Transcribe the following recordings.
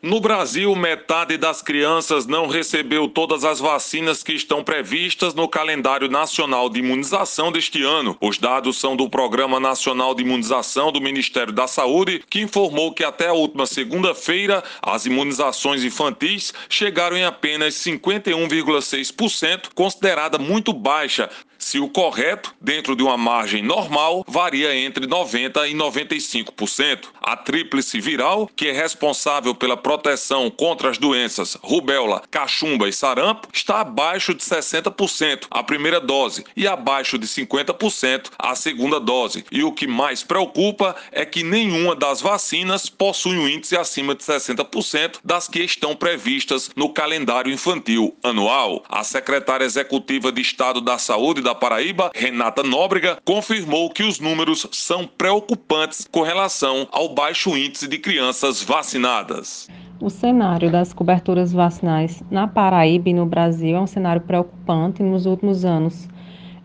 No Brasil, metade das crianças não recebeu todas as vacinas que estão previstas no calendário nacional de imunização deste ano. Os dados são do Programa Nacional de Imunização do Ministério da Saúde, que informou que até a última segunda-feira as imunizações infantis chegaram em apenas 51,6%, considerada muito baixa. Se o correto, dentro de uma margem normal, varia entre 90% e 95%. A tríplice viral, que é responsável pela proteção contra as doenças rubéola, cachumba e sarampo está abaixo de 60% a primeira dose e abaixo de 50% a segunda dose. E o que mais preocupa é que nenhuma das vacinas possui um índice acima de 60% das que estão previstas no calendário infantil anual. A secretária executiva de Estado da Saúde da Paraíba, Renata Nóbrega, confirmou que os números são preocupantes com relação ao baixo índice de crianças vacinadas. O cenário das coberturas vacinais na Paraíba e no Brasil é um cenário preocupante. Nos últimos anos,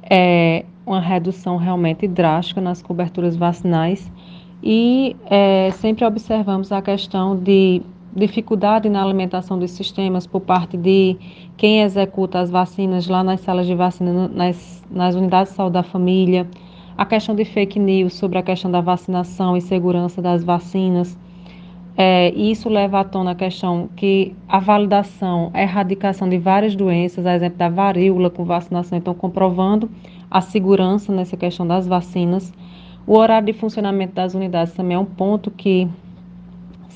é uma redução realmente drástica nas coberturas vacinais e é, sempre observamos a questão de dificuldade na alimentação dos sistemas por parte de quem executa as vacinas lá nas salas de vacina, nas, nas unidades de saúde da família, a questão de fake news sobre a questão da vacinação e segurança das vacinas. É, isso leva à tona a questão que a validação, a erradicação de várias doenças, a exemplo da varíola com vacinação, então comprovando a segurança nessa questão das vacinas. O horário de funcionamento das unidades também é um ponto que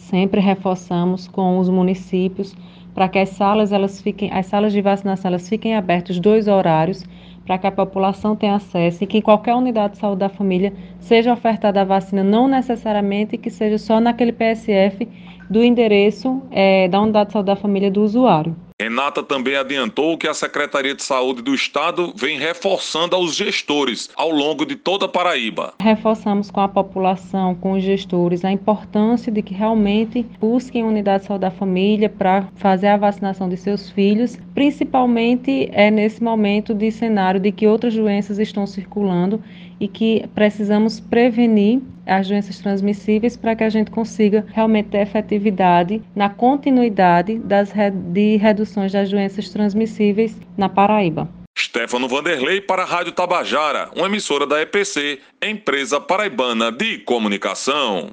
sempre reforçamos com os municípios para que as salas elas fiquem, as salas de vacinação elas fiquem abertas dois horários para que a população tenha acesso e que em qualquer unidade de saúde da família seja ofertada a vacina, não necessariamente que seja só naquele PSF do endereço é, da unidade de saúde da família do usuário. Renata também adiantou que a Secretaria de Saúde do Estado vem reforçando aos gestores ao longo de toda a Paraíba. Reforçamos com a população, com os gestores, a importância de que realmente busquem unidade de saúde da família para fazer a vacinação de seus filhos, principalmente é nesse momento de cenário de que outras doenças estão circulando e que precisamos prevenir as doenças transmissíveis para que a gente consiga realmente ter efetividade na continuidade das, de reduções das doenças transmissíveis na Paraíba. Stefano Vanderlei para a Rádio Tabajara, uma emissora da EPC, empresa paraibana de comunicação.